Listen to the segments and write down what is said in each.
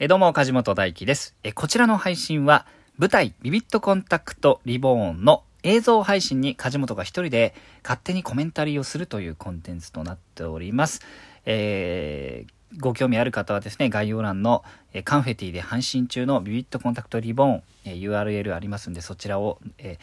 えどうも、梶本大輝です。えこちらの配信は、舞台ビビットコンタクトリボーンの映像配信に梶本が一人で勝手にコメンタリーをするというコンテンツとなっております。えーご興味ある方はですね、概要欄の、えカンフェティで配信中のビビットコンタクトリボーン、え URL ありますんで、そちらを、え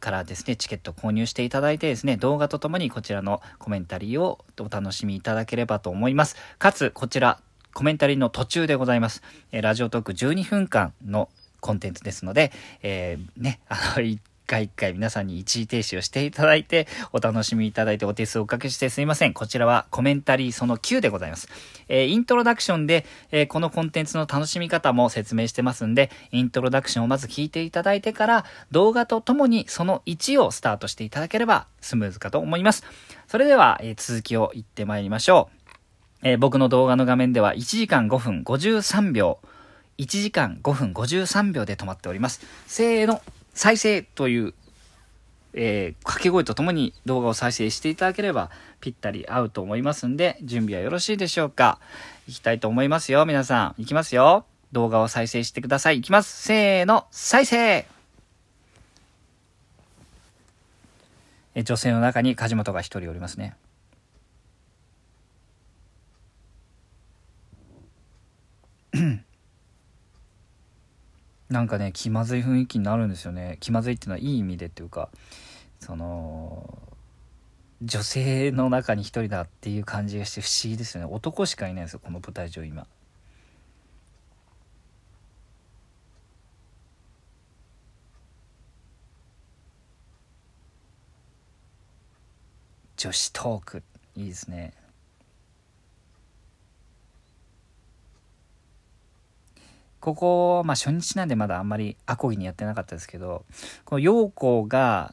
からですね、チケット購入していただいてですね、動画とともにこちらのコメンタリーをお楽しみいただければと思います。かつ、こちら、コメンタリーの途中でございます。えラジオトーク12分間のコンテンツですので、えーね、あの、一回一回皆さんに一時停止をしていただいて、お楽しみいただいてお手数をおかけしてすいません。こちらはコメンタリーその9でございます。えーイントロダクションで、えーこのコンテンツの楽しみ方も説明してますんで、イントロダクションをまず聞いていただいてから、動画とともにその1をスタートしていただければスムーズかと思います。それでは、え続きを言ってまいりましょう。えー僕の動画の画面では1時間5分53秒、1時間5分53秒で止まっております。せーの、再生という、えー掛け声とともに動画を再生していただければぴったり合うと思いますんで、準備はよろしいでしょうかいきたいと思いますよ、皆さん。いきますよ。動画を再生してください。いきます。せーの、再生え女性の中に梶本が一人おりますね。なんかね気まずい雰囲気になるんですよね。気まずいっていうのはいい意味でっていうかその女性の中に一人だっていう感じがして不思議ですよね。男しかいないんですよこの舞台上今。女子トーク。いいですね。ここ、まあ、初日なんでまだあんまりアコギにやってなかったですけどこの陽子が、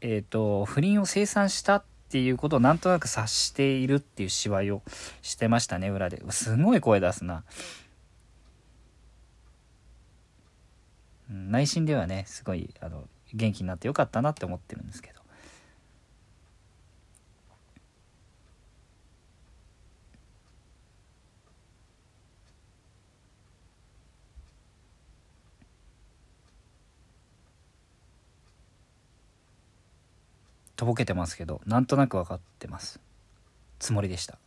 えー、と不倫を清算したっていうことをなんとなく察しているっていう芝居をしてましたね裏で。すごい声出すな。内心ではねすごいあの元気になってよかったなって思ってるんですけど。とぼけてますけどなんとなく分かってます。つもりでした。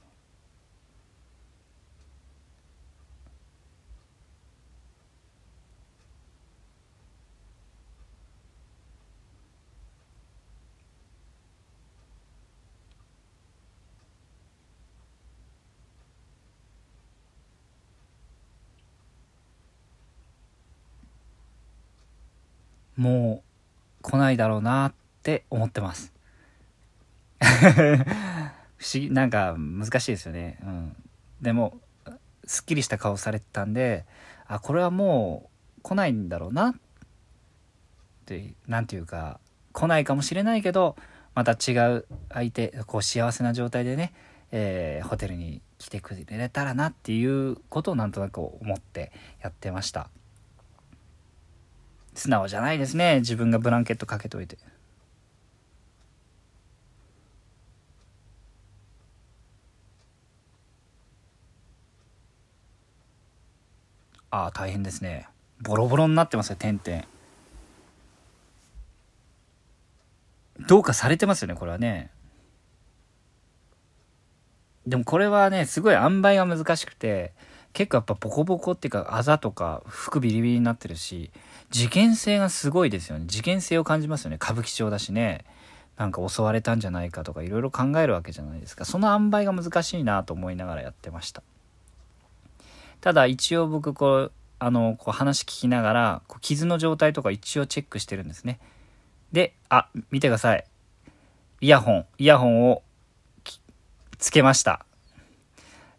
もう来ないだろうなって思ってます。不思議なんか難しいですよね。うん。でもすっきりした顔されてたんであこれはもう来ないんだろうなってなんていうか来ないかもしれないけどまた違う相手こう幸せな状態でね、えーホテルに来てくれたらなっていうことをなんとなく思ってやってました。素直じゃないですね。自分がブランケットかけといて。ああ大変ですね。ボロボロになってますよ点々。どうかされてますよねこれはね。でもこれはねすごい塩梅が難しくて結構やっぱボコボコっていうかあざとか服ビリビリになってるし事件性がすごいですよね。事件性を感じますよね。歌舞伎町だしね。なんか襲われたんじゃないかとかいろいろ考えるわけじゃないですか。その塩梅が難しいなと思いながらやってました。ただ一応僕こうあのこう話聞きながらこう傷の状態とか一応チェックしてるんですね。であ見てください。イヤホンイヤホンをつけました。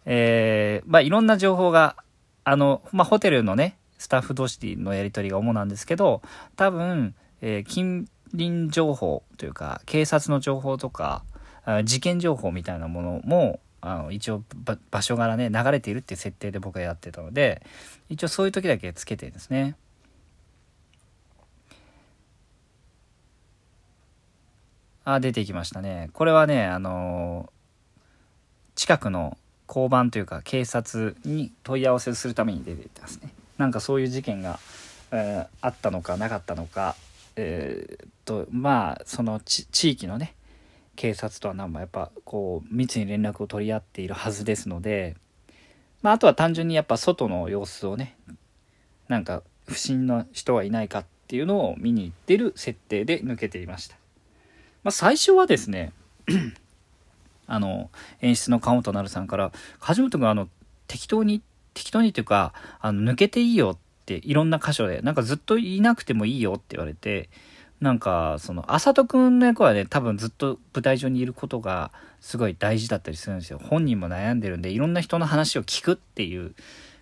えーまあいろんな情報があの、まあ、ホテルのねスタッフ同士のやり取りが主なんですけど多分、えー近隣情報というか警察の情報とか事件情報みたいなものもあの一応場所柄ね流れているっていう設定で僕はやってたので一応そういう時だけつけてですね。あ出てきましたねこれはねあの近くの交番というか警察に問い合わせするために出てますねなんかそういう事件が、えー、あったのかなかったのかえー、っとまあその地域のね警察とは何もやっぱこう密に連絡を取り合っているはずですので、まあ、あとは単純にやっぱ外の様子をねなんか不審な人はいないかっていうのを見に行ってる設定で抜けていました。まあ、最初はですね あの演出の川本成さんから梶本君あの適当に適当にというかあの抜けていいよっていろんな箇所でなんかずっといなくてもいいよって言われてなんかそのあさとくんの役はね多分ずっと舞台上にいることがすごい大事だったりするんですよ。本人も悩んでるんでいろんな人の話を聞くっていう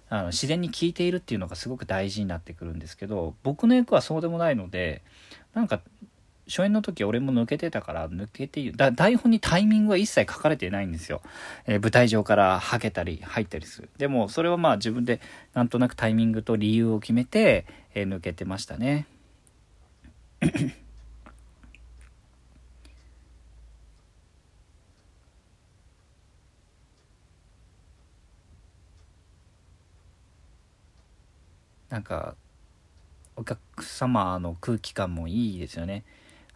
あの自然に聞いているっていうのがすごく大事になってくるんですけど僕の役はそうでもないのでなんか初演の時俺も抜けてたから抜けてだ台本にタイミングは一切書かれてないんですよ、えー、舞台上からはけたり入ったりする。でもそれはまあ自分でなんとなくタイミングと理由を決めて、えー、抜けてましたね。なんかお客様の空気感もいいですよね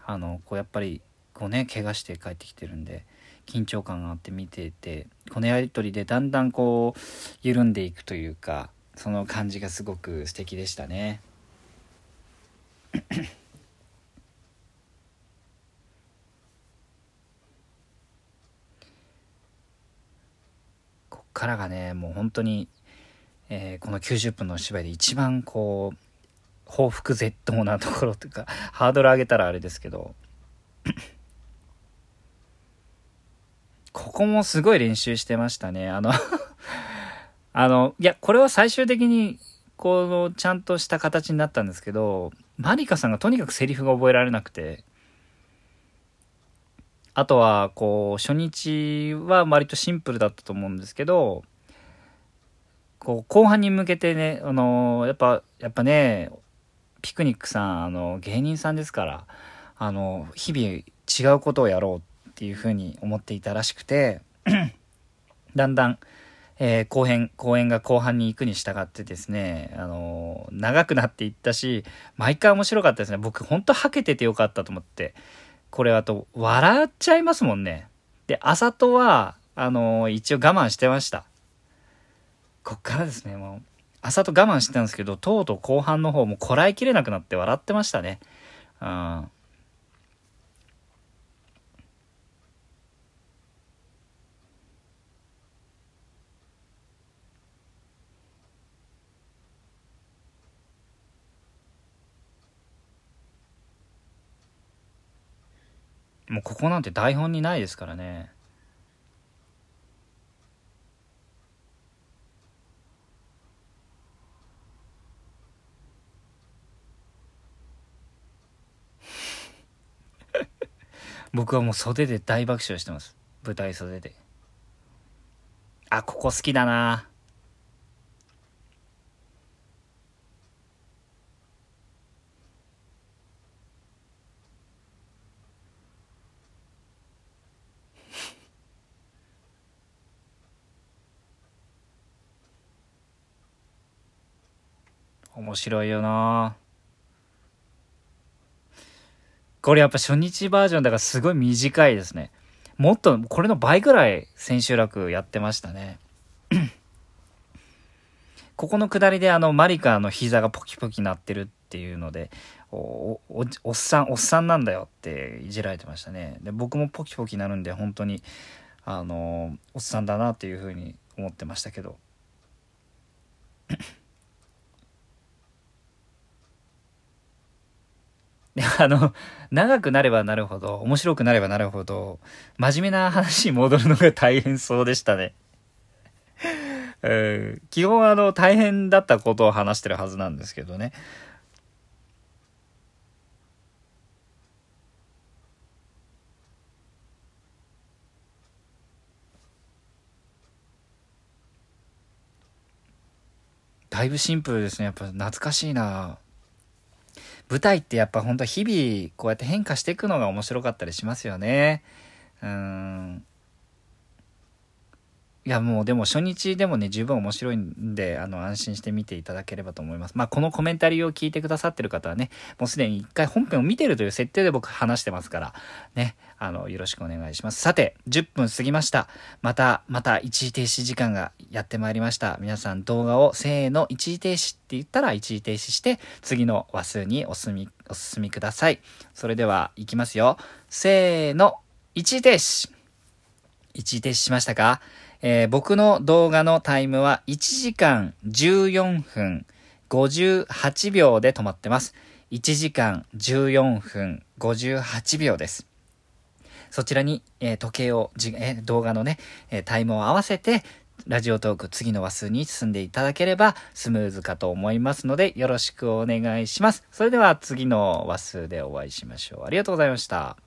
あのこうやっぱりこうね怪我して帰ってきてるんで緊張感があって見ててこのやり取りでだんだんこう緩んでいくというかその感じがすごく素敵でしたね。からがねもう本当に、えー、この90分の芝居で一番こう報復絶倒なところというか、ハードル上げたらあれですけど、ここもすごい練習してましたね。あの あの、いや、これは最終的に、この、ちゃんとした形になったんですけど、マリカさんがとにかくセリフが覚えられなくて、あとは、こう、初日は割とシンプルだったと思うんですけど、こう、後半に向けてね、あのやっぱ、やっぱね、ピクニックさん、あの、芸人さんですから、あの、日々違うことをやろうっていうふうに思っていたらしくて、だんだん、えー、後編、公演が後半に行くに従ってですね、あのー、長くなっていったし、毎回面白かったですね。僕、ほんとはけててよかったと思って。これあと、笑っちゃいますもんね。で、あさとは、あのー、一応我慢してました。こっからですね、もう。朝と我慢してたんですけど、とうとう後半の方もこらえきれなくなって笑ってましたね。うん。もうここなんて台本にないですからね。僕はもう袖で大爆笑してます。舞台袖で。あ、ここ好きだな面白いよなこれやっぱ初日バージョンだからすごい短いですね。もっと、これの倍ぐらい千秋楽やってましたね。ここの下りであの、マリカの膝がポキポキなってるっていうので、おおおっさん、おっさんなんだよっていじられてましたね。で、僕もポキポキなるんで、本当に、あの、おっさんだなっていうふうに思ってましたけど。あの、長くなればなるほど、面白くなればなるほど、真面目な話に戻るのが大変そうでしたね。うん、基本あの、大変だったことを話してるはずなんですけどね。だいぶシンプルですね。やっぱ懐かしいな。舞台ってやっぱほんと日々こうやって変化していくのが面白かったりしますよね。うん。いやもうでも初日でもね十分面白いんであの安心して見ていただければと思います。まあこのコメンタリーを聞いてくださってる方はねもうすでに一回本編を見てるという設定で僕話してますからねあのよろしくお願いします。さて10分過ぎました。またまた一時停止時間がやってまいりました。皆さん動画をせーの一時停止って言ったら一時停止して次の話数にお進みお進みください。それではいきますよ。せーの一時停止一時停止しましたか？えー、僕の動画のタイムは1時間14分58秒で止まってます。1時間14分58秒です。そちらに、えー、時計をじ、えー、動画のね、えタイムを合わせて、ラジオトーク次の話数に進んでいただければスムーズかと思いますのでよろしくお願いします。それでは次の話数でお会いしましょう。ありがとうございました。